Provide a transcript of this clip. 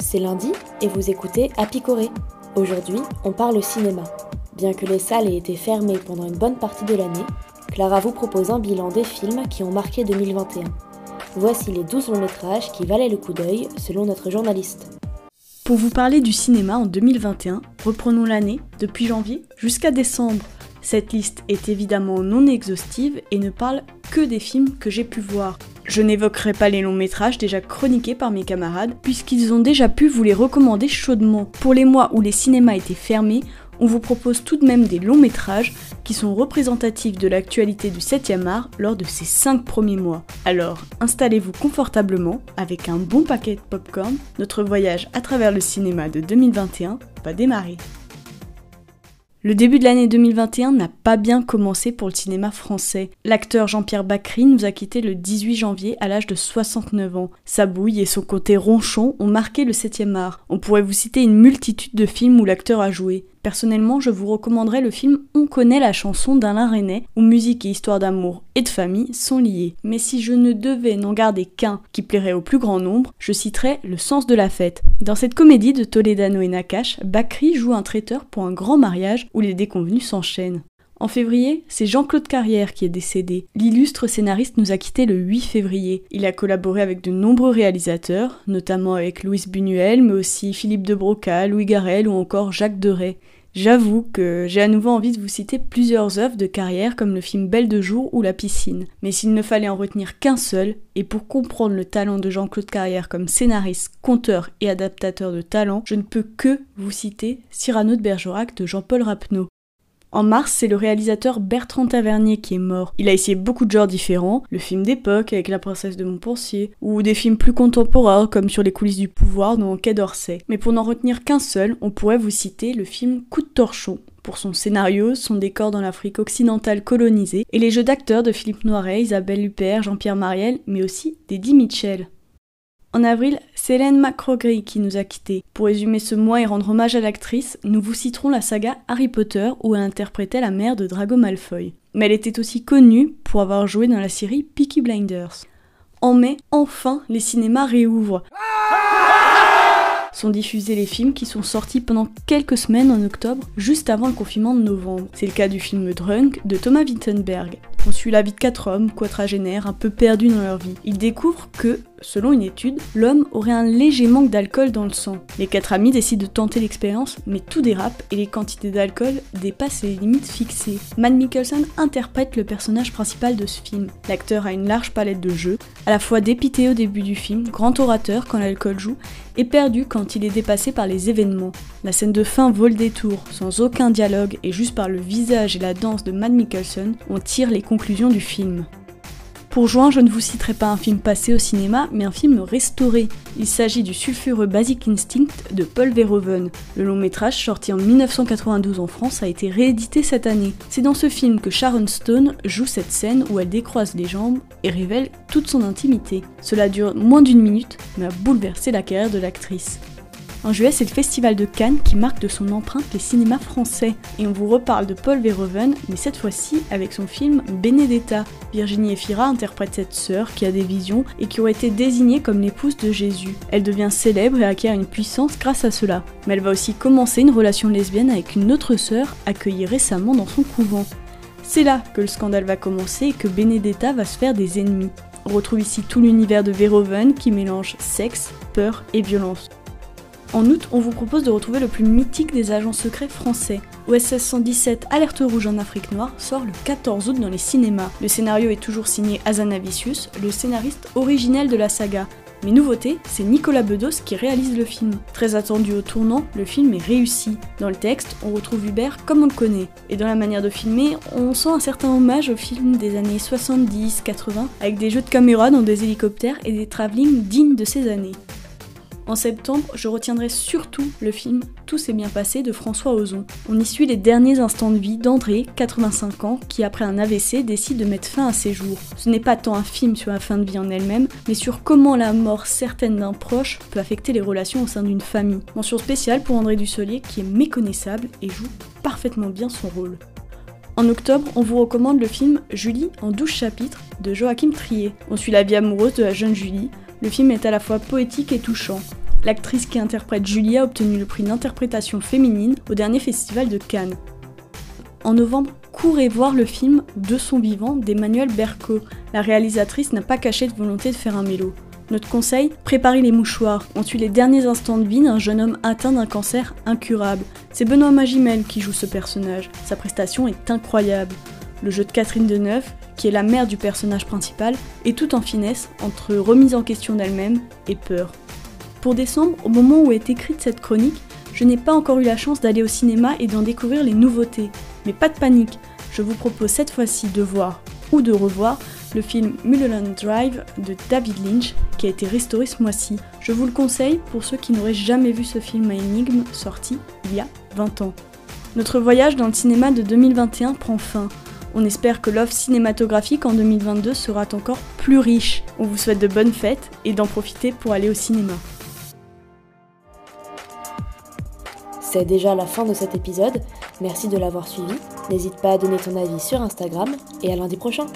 c'est lundi et vous écoutez à Picoré. Aujourd'hui, on parle cinéma. Bien que les salles aient été fermées pendant une bonne partie de l'année, Clara vous propose un bilan des films qui ont marqué 2021. Voici les 12 longs métrages qui valaient le coup d'œil selon notre journaliste. Pour vous parler du cinéma en 2021, reprenons l'année depuis janvier jusqu'à décembre. Cette liste est évidemment non exhaustive et ne parle que des films que j'ai pu voir. Je n'évoquerai pas les longs métrages déjà chroniqués par mes camarades, puisqu'ils ont déjà pu vous les recommander chaudement. Pour les mois où les cinémas étaient fermés, on vous propose tout de même des longs métrages qui sont représentatifs de l'actualité du 7e art lors de ces 5 premiers mois. Alors, installez-vous confortablement avec un bon paquet de popcorn, notre voyage à travers le cinéma de 2021 va démarrer. Le début de l'année 2021 n'a pas bien commencé pour le cinéma français. L'acteur Jean-Pierre Bacry nous a quitté le 18 janvier à l'âge de 69 ans. Sa bouille et son côté ronchon ont marqué le 7e art. On pourrait vous citer une multitude de films où l'acteur a joué. Personnellement, je vous recommanderais le film On connaît la chanson d'Alain Resnais, où musique et histoire d'amour et de famille sont liées. Mais si je ne devais n'en garder qu'un qui plairait au plus grand nombre, je citerais Le sens de la fête. Dans cette comédie de Toledano et Nakash, Bakri joue un traiteur pour un grand mariage où les déconvenus s'enchaînent. En février, c'est Jean-Claude Carrière qui est décédé. L'illustre scénariste nous a quittés le 8 février. Il a collaboré avec de nombreux réalisateurs, notamment avec Louis Buñuel, mais aussi Philippe de Broca, Louis Garrel ou encore Jacques Deray. J'avoue que j'ai à nouveau envie de vous citer plusieurs œuvres de carrière comme le film Belle de jour ou La piscine. Mais s'il ne fallait en retenir qu'un seul, et pour comprendre le talent de Jean-Claude Carrière comme scénariste, conteur et adaptateur de talent, je ne peux que vous citer Cyrano de Bergerac de Jean-Paul Rapneau. En mars, c'est le réalisateur Bertrand Tavernier qui est mort. Il a essayé beaucoup de genres différents, le film d'époque avec La princesse de Montpensier, ou des films plus contemporains comme Sur les coulisses du pouvoir dans Quai d'Orsay. Mais pour n'en retenir qu'un seul, on pourrait vous citer le film Coup de torchon, pour son scénario, son décor dans l'Afrique occidentale colonisée, et les jeux d'acteurs de Philippe Noiret, Isabelle Huppert, Jean-Pierre Mariel, mais aussi d'Eddie Mitchell. En avril, c'est Hélène qui nous a quittés. Pour résumer ce mois et rendre hommage à l'actrice, nous vous citerons la saga Harry Potter où elle interprétait la mère de Drago Malfoy. Mais elle était aussi connue pour avoir joué dans la série Peaky Blinders. En mai, enfin, les cinémas réouvrent. sont diffusés les films qui sont sortis pendant quelques semaines en octobre, juste avant le confinement de novembre. C'est le cas du film Drunk de Thomas Wittenberg. On suit la vie de quatre hommes, quadragénaires, un peu perdus dans leur vie. Ils découvrent que, selon une étude, l'homme aurait un léger manque d'alcool dans le sang. Les quatre amis décident de tenter l'expérience, mais tout dérape et les quantités d'alcool dépassent les limites fixées. Matt Mikkelsen interprète le personnage principal de ce film. L'acteur a une large palette de jeux, à la fois dépité au début du film, grand orateur quand l'alcool joue, et perdu quand il est dépassé par les événements. La scène de fin vole des tours, sans aucun dialogue et juste par le visage et la danse de Matt Mikkelsen, on tire les conclusions du film. Pour juin, je ne vous citerai pas un film passé au cinéma, mais un film restauré. Il s'agit du sulfureux Basic Instinct de Paul Verhoeven. Le long métrage, sorti en 1992 en France, a été réédité cette année. C'est dans ce film que Sharon Stone joue cette scène où elle décroise les jambes et révèle toute son intimité. Cela dure moins d'une minute, mais a bouleversé la carrière de l'actrice. En juillet, c'est le Festival de Cannes qui marque de son empreinte les cinémas français. Et on vous reparle de Paul Verhoeven, mais cette fois-ci avec son film Benedetta. Virginie Efira interprète cette sœur qui a des visions et qui aurait été désignée comme l'épouse de Jésus. Elle devient célèbre et acquiert une puissance grâce à cela. Mais elle va aussi commencer une relation lesbienne avec une autre sœur accueillie récemment dans son couvent. C'est là que le scandale va commencer et que Benedetta va se faire des ennemis. On retrouve ici tout l'univers de Verhoeven qui mélange sexe, peur et violence. En août, on vous propose de retrouver le plus mythique des agents secrets français. OSS 117 Alerte Rouge en Afrique Noire sort le 14 août dans les cinémas. Le scénario est toujours signé Azanavicius, le scénariste originel de la saga. Mais nouveauté, c'est Nicolas Bedos qui réalise le film. Très attendu au tournant, le film est réussi. Dans le texte, on retrouve Hubert comme on le connaît. Et dans la manière de filmer, on sent un certain hommage au film des années 70-80, avec des jeux de caméra dans des hélicoptères et des travelling dignes de ces années. En septembre, je retiendrai surtout le film Tout s'est bien passé de François Ozon. On y suit les derniers instants de vie d'André, 85 ans, qui après un AVC décide de mettre fin à ses jours. Ce n'est pas tant un film sur la fin de vie en elle-même, mais sur comment la mort certaine d'un proche peut affecter les relations au sein d'une famille. Mention spéciale pour André Dussolier qui est méconnaissable et joue parfaitement bien son rôle. En octobre, on vous recommande le film Julie en 12 chapitres de Joachim Trier. On suit la vie amoureuse de la jeune Julie. Le film est à la fois poétique et touchant. L'actrice qui interprète Julie a obtenu le prix d'interprétation féminine au dernier festival de Cannes. En novembre, courez voir le film De son vivant d'Emmanuel Berco. La réalisatrice n'a pas caché de volonté de faire un mélo. Notre conseil Préparez les mouchoirs. On suit les derniers instants de vie d'un jeune homme atteint d'un cancer incurable. C'est Benoît Magimel qui joue ce personnage. Sa prestation est incroyable. Le jeu de Catherine Deneuve, qui est la mère du personnage principal, est tout en finesse entre remise en question d'elle-même et peur. Pour décembre, au moment où est écrite cette chronique, je n'ai pas encore eu la chance d'aller au cinéma et d'en découvrir les nouveautés. Mais pas de panique, je vous propose cette fois-ci de voir ou de revoir le film Mulholland Drive de David Lynch qui a été restauré ce mois-ci. Je vous le conseille pour ceux qui n'auraient jamais vu ce film à énigme sorti il y a 20 ans. Notre voyage dans le cinéma de 2021 prend fin. On espère que l'offre cinématographique en 2022 sera encore plus riche. On vous souhaite de bonnes fêtes et d'en profiter pour aller au cinéma. C'est déjà la fin de cet épisode. Merci de l'avoir suivi. N'hésite pas à donner ton avis sur Instagram et à lundi prochain.